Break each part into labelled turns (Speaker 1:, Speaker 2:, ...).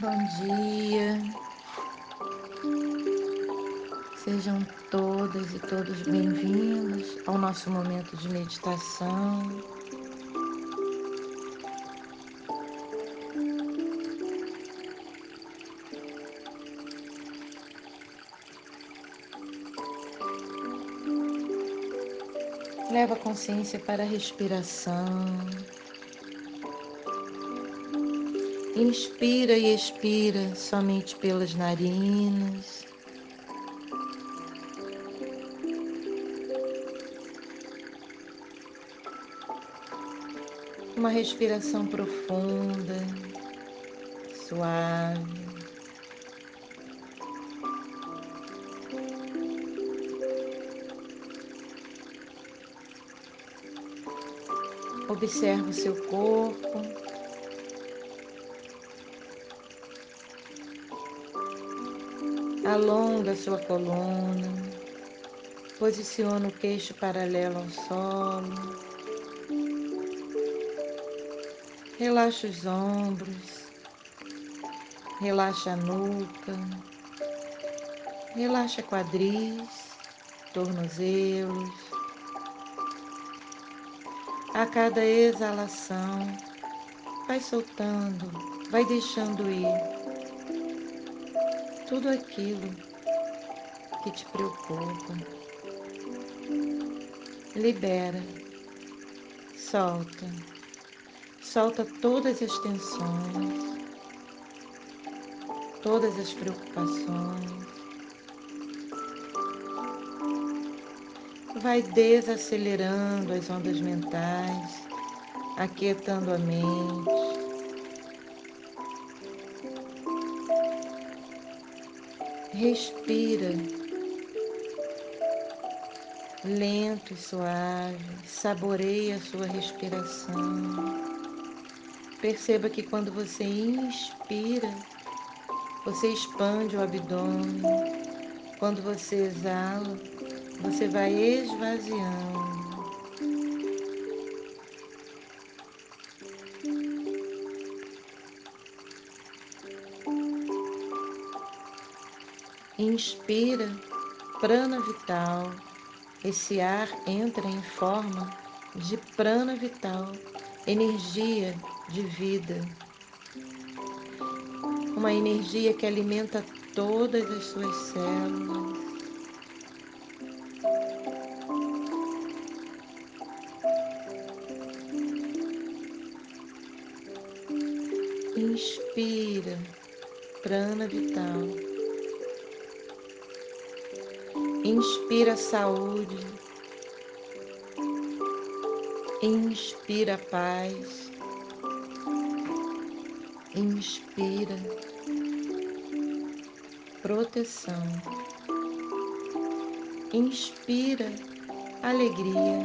Speaker 1: Bom dia. Sejam todas e todos bem-vindos ao nosso momento de meditação. Leva a consciência para a respiração. Inspira e expira somente pelas narinas. Uma respiração profunda, suave. Observa o seu corpo. Alonga sua coluna, posiciona o queixo paralelo ao solo, relaxa os ombros, relaxa a nuca, relaxa quadris, tornozelos. A cada exalação, vai soltando, vai deixando ir tudo aquilo que te preocupa. Libera, solta, solta todas as tensões, todas as preocupações. Vai desacelerando as ondas mentais, aquietando a mente Respira lento e suave, saboreia a sua respiração. Perceba que quando você inspira, você expande o abdômen. Quando você exala, você vai esvaziando. Inspira prana vital. Esse ar entra em forma de prana vital, energia de vida. Uma energia que alimenta todas as suas células. Inspira prana vital. Inspira saúde. Inspira paz. Inspira proteção. Inspira alegria.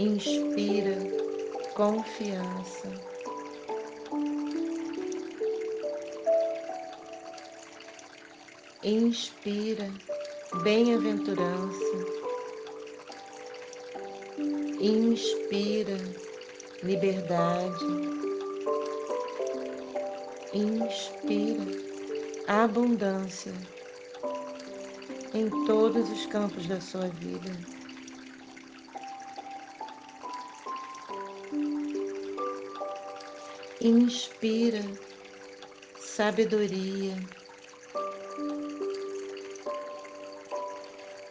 Speaker 1: Inspira confiança. Inspira bem-aventurança. Inspira liberdade. Inspira abundância em todos os campos da sua vida. Inspira sabedoria.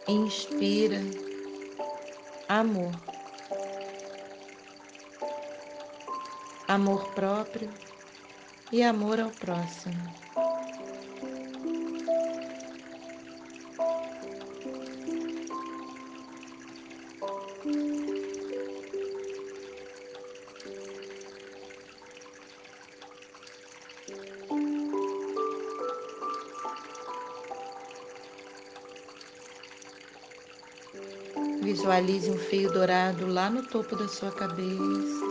Speaker 1: Inspira amor, amor próprio e amor ao próximo. Visualize um fio dourado lá no topo da sua cabeça.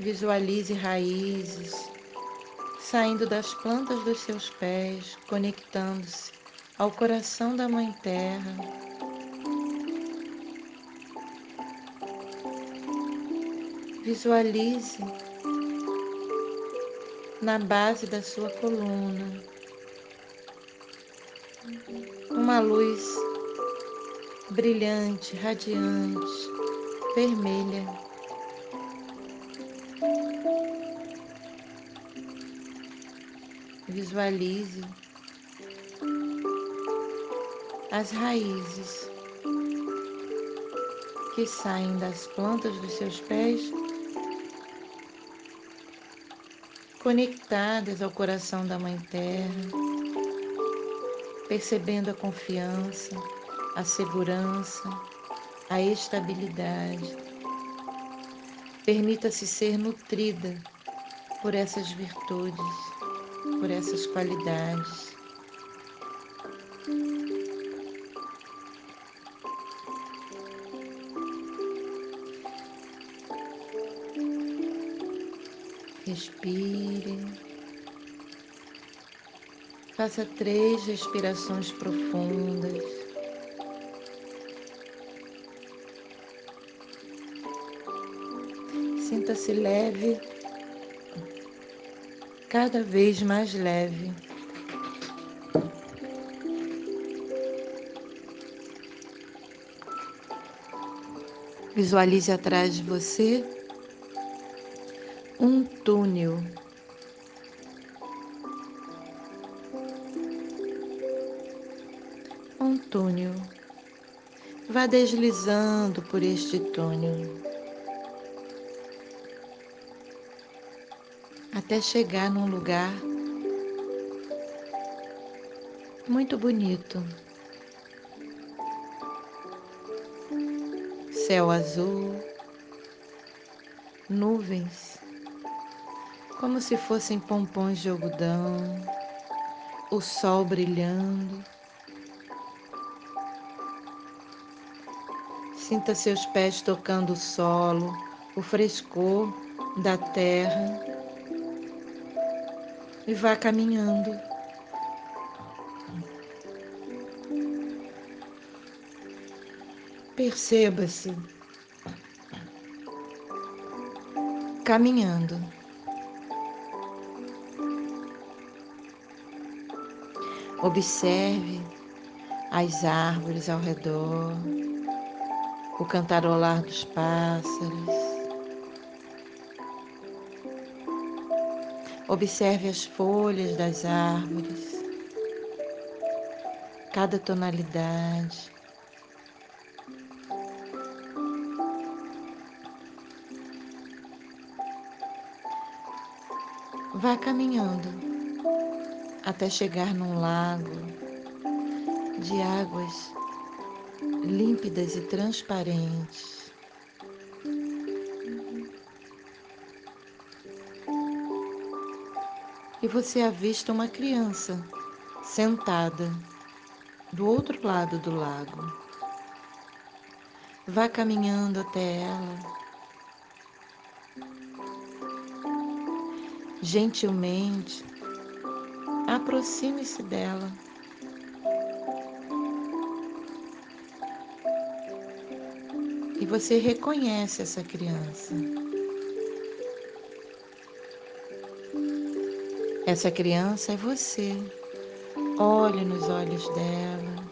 Speaker 1: Visualize raízes saindo das plantas dos seus pés, conectando-se ao coração da Mãe Terra. Visualize na base da sua coluna uma luz brilhante, radiante, vermelha. Visualize as raízes que saem das plantas dos seus pés, conectadas ao coração da Mãe Terra, percebendo a confiança, a segurança, a estabilidade. Permita-se ser nutrida por essas virtudes, por essas qualidades. Respire. Faça três respirações profundas. Sinta-se leve, cada vez mais leve. Visualize atrás de você um túnel. Um túnel. Vá deslizando por este túnel até chegar num lugar muito bonito. Céu azul, nuvens como se fossem pompons de algodão, o sol brilhando. Sinta seus pés tocando o solo, o frescor da terra e vá caminhando. Perceba-se caminhando. Observe as árvores ao redor, o cantarolar dos pássaros. Observe as folhas das árvores, cada tonalidade. Vá caminhando até chegar num lago de águas límpidas e transparentes. E você avista uma criança sentada do outro lado do lago. Vá caminhando até ela. Gentilmente, aproxime-se dela. E você reconhece essa criança. Essa criança é você. Olhe nos olhos dela.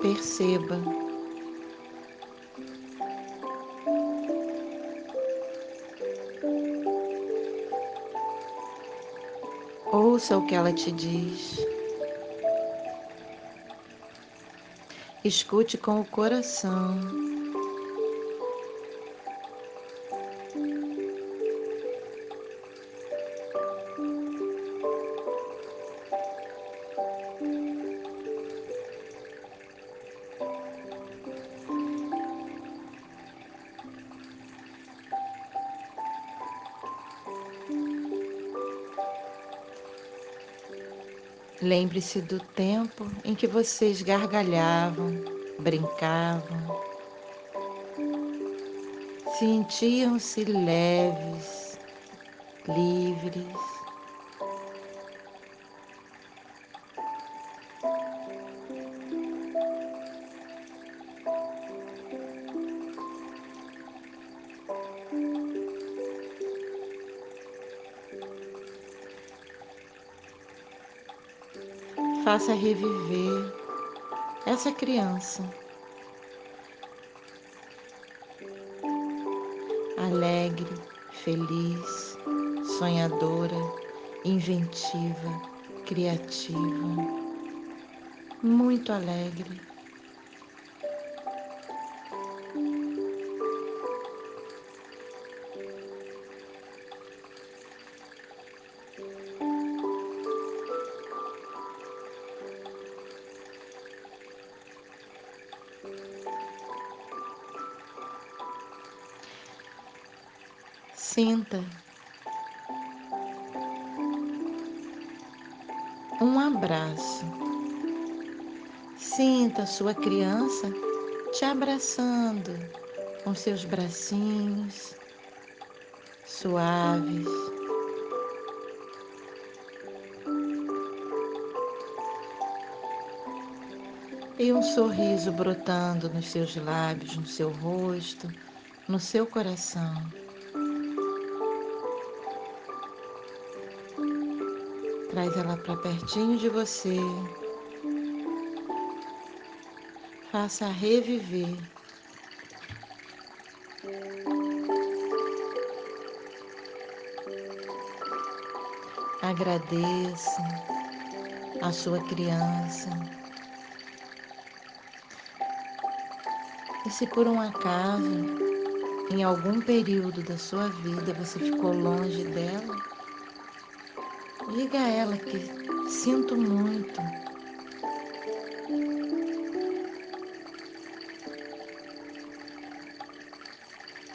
Speaker 1: perceba. Ouça o que ela te diz. Escute com o coração. Lembre-se do tempo em que vocês gargalhavam, brincavam, sentiam-se leves, livres. Faça reviver essa criança alegre, feliz, sonhadora, inventiva, criativa, muito alegre. Sinta um abraço. Sinta sua criança te abraçando com seus bracinhos suaves. E um sorriso brotando nos seus lábios, no seu rosto, no seu coração. Traz ela para pertinho de você. Faça reviver. Agradeça a sua criança. E se por um acaso, em algum período da sua vida, você ficou longe dela, Diga a ela que sinto muito.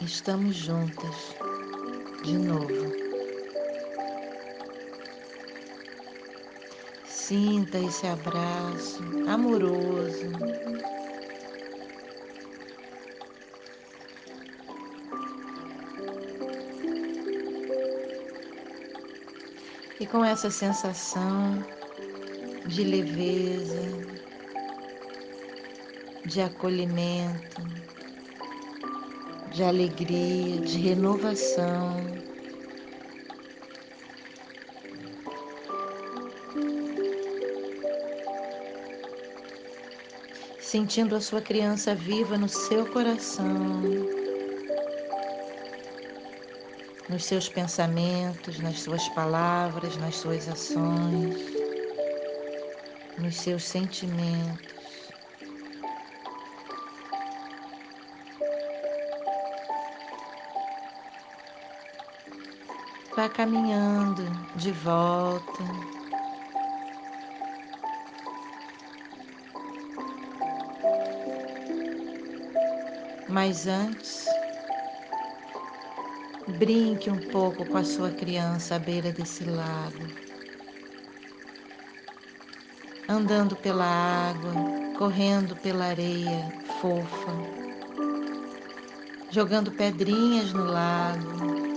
Speaker 1: Estamos juntas de novo. Sinta esse abraço amoroso. E com essa sensação de leveza, de acolhimento, de alegria, de renovação, sentindo a sua criança viva no seu coração. Nos seus pensamentos, nas suas palavras, nas suas ações, nos seus sentimentos. Vá caminhando de volta. Mas antes, Brinque um pouco com a sua criança à beira desse lago, andando pela água, correndo pela areia fofa, jogando pedrinhas no lago.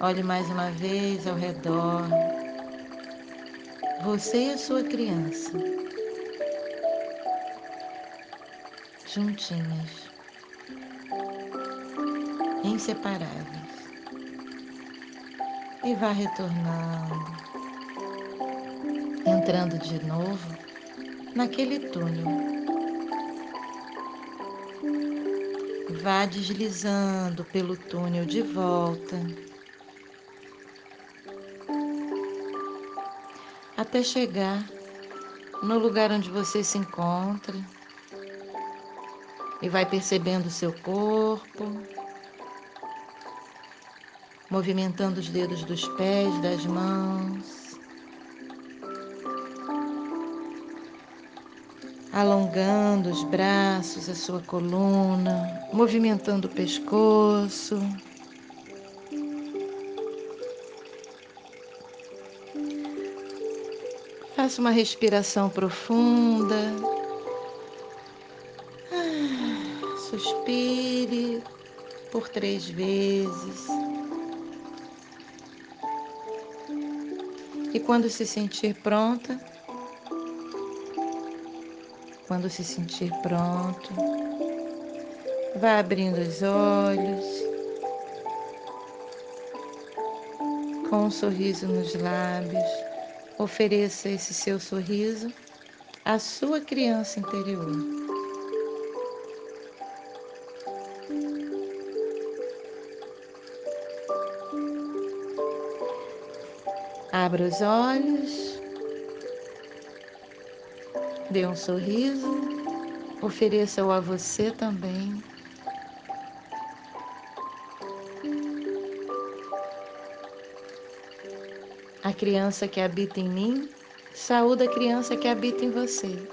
Speaker 1: Olhe mais uma vez ao redor. Você e a sua criança. Juntinhas, inseparáveis. E vá retornando, entrando de novo naquele túnel. Vá deslizando pelo túnel de volta. Até chegar no lugar onde você se encontra e vai percebendo o seu corpo, movimentando os dedos dos pés, das mãos, alongando os braços, a sua coluna, movimentando o pescoço. Faça uma respiração profunda. Suspire por três vezes. E quando se sentir pronta, quando se sentir pronto, vá abrindo os olhos, com um sorriso nos lábios, ofereça esse seu sorriso à sua criança interior. Abra os olhos, dê um sorriso, ofereça-o a você também. A criança que habita em mim, saúda a criança que habita em você.